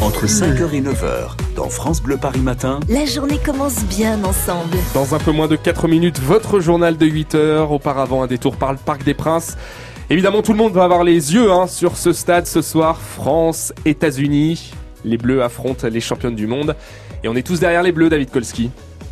Entre 5h et 9h, dans France Bleu Paris Matin, La journée commence bien ensemble. Dans un peu moins de 4 minutes, votre journal de 8 heures. Auparavant, un détour par le Parc des Princes. Évidemment, tout le monde va avoir les yeux hein, sur ce stade ce soir. France, États-Unis. Les Bleus affrontent les championnes du monde. Et on est tous derrière les Bleus, David Kolski.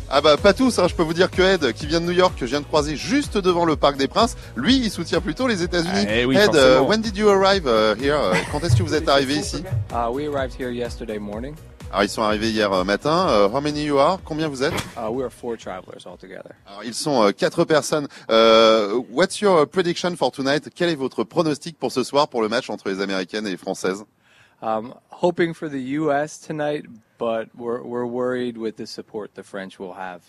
Ah bah pas tous, hein. je peux vous dire que Ed, qui vient de New York, que je viens de croiser juste devant le Parc des Princes, lui, il soutient plutôt les États-Unis. Eh oui, Ed, euh, when did you arrive uh, here Uh, Quand est-ce que vous êtes arrivé ici? Uh, we arrived here yesterday morning. Alors ils sont arrivés hier euh, matin. Euh, how many you are? Combien vous êtes? Uh, we are four travelers altogether. Alors ils sont euh, quatre personnes. Euh, what's your prediction for tonight? Quel est votre pronostic pour ce soir pour le match entre les Américaines et les Françaises? Um, hoping for the U.S. tonight, but we're, we're worried with the support the French will have.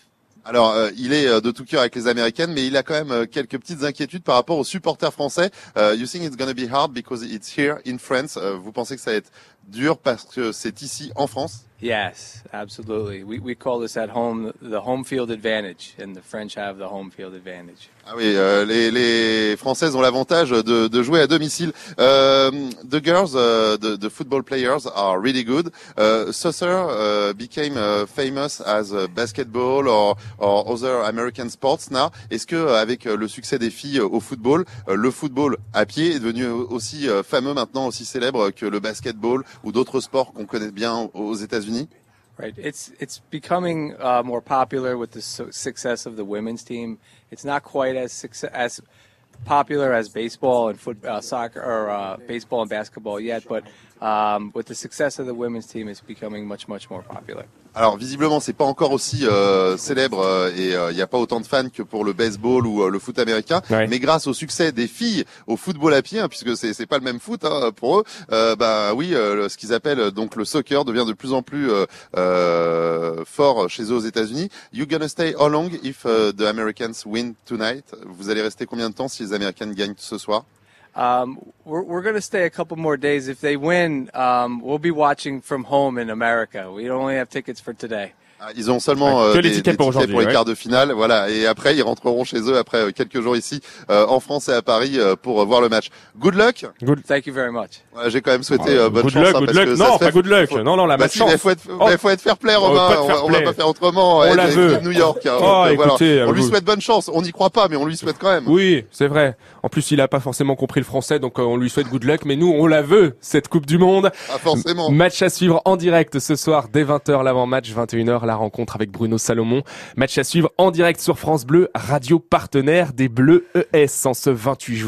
Alors, euh, il est euh, de tout cœur avec les Américaines, mais il a quand même euh, quelques petites inquiétudes par rapport aux supporters français. Euh, you think it's gonna be hard because it's here in France? Euh, vous pensez que ça va être dur parce que c'est ici en France? Yes, absolutely. We, we call this at home the home field advantage, and the French have the home field advantage. Ah oui, euh, les, les Françaises ont l'avantage de, de jouer à domicile. Euh, the girls, uh, the, the football players are really good. Uh, soccer uh, became uh, famous as uh, basketball or, or other American sports now. Est-ce que euh, avec euh, le succès des filles au football, le football à pied est devenu aussi fameux maintenant, aussi célèbre que le basketball ou d'autres sports qu'on connaît bien aux États-Unis? Right. It's it's becoming uh, more popular with the su- success of the women's team. It's not quite as as popular as baseball and foot, uh, soccer or uh, baseball and basketball yet, but um, with the success of the women's team, it's becoming much much more popular. Alors visiblement, c'est pas encore aussi euh, célèbre euh, et il n'y a pas autant de fans que pour le baseball ou euh, le foot américain. Ouais. Mais grâce au succès des filles au football à pied, hein, puisque c'est c'est pas le même foot hein, pour eux, euh, bah oui, euh, ce qu'ils appellent euh, donc le soccer devient de plus en plus euh, euh, fort chez eux aux États-Unis. You gonna stay how long if uh, the Americans win tonight? Vous allez rester combien de temps si les Américaines gagnent ce soir? Um, we're we're going to stay a couple more days. If they win, um, we'll be watching from home in America. We only have tickets for today. Ah, Ils ont seulement euh, que les des, tickets des pour aujourd'hui, les ouais. quarts de finale, voilà. Et après, ils rentreront chez eux après euh, quelques jours ici euh, en France et à Paris euh, pour euh, voir le match. Good luck. Thank you very much. Ouais, J'ai quand même souhaité euh, bonne good chance. luck, hein, good parce luck. que ça Non, fait- pas good luck. faut- Non, non, la Bah match si, mais faut être, Oh. mais faut être fair play, Oh, Romain. on, fair va- on va pas faire autrement. On Elle la veut. New York. hein, Oh, donc, euh, voilà. écoutez, On lui souhaite bonne chance. On n'y croit pas, mais on lui souhaite quand même. Oui, c'est vrai. En plus, il a pas forcément compris le français, donc euh, on lui souhaite good luck. Mais nous, on la veut, cette Coupe du Monde. Ah, forcément. Match à suivre en direct ce soir dès 20h l'avant-match, 21h la rencontre avec Bruno Salomon. Match à suivre en direct sur France Bleu, radio partenaire des Bleus ES en ce 28 juin.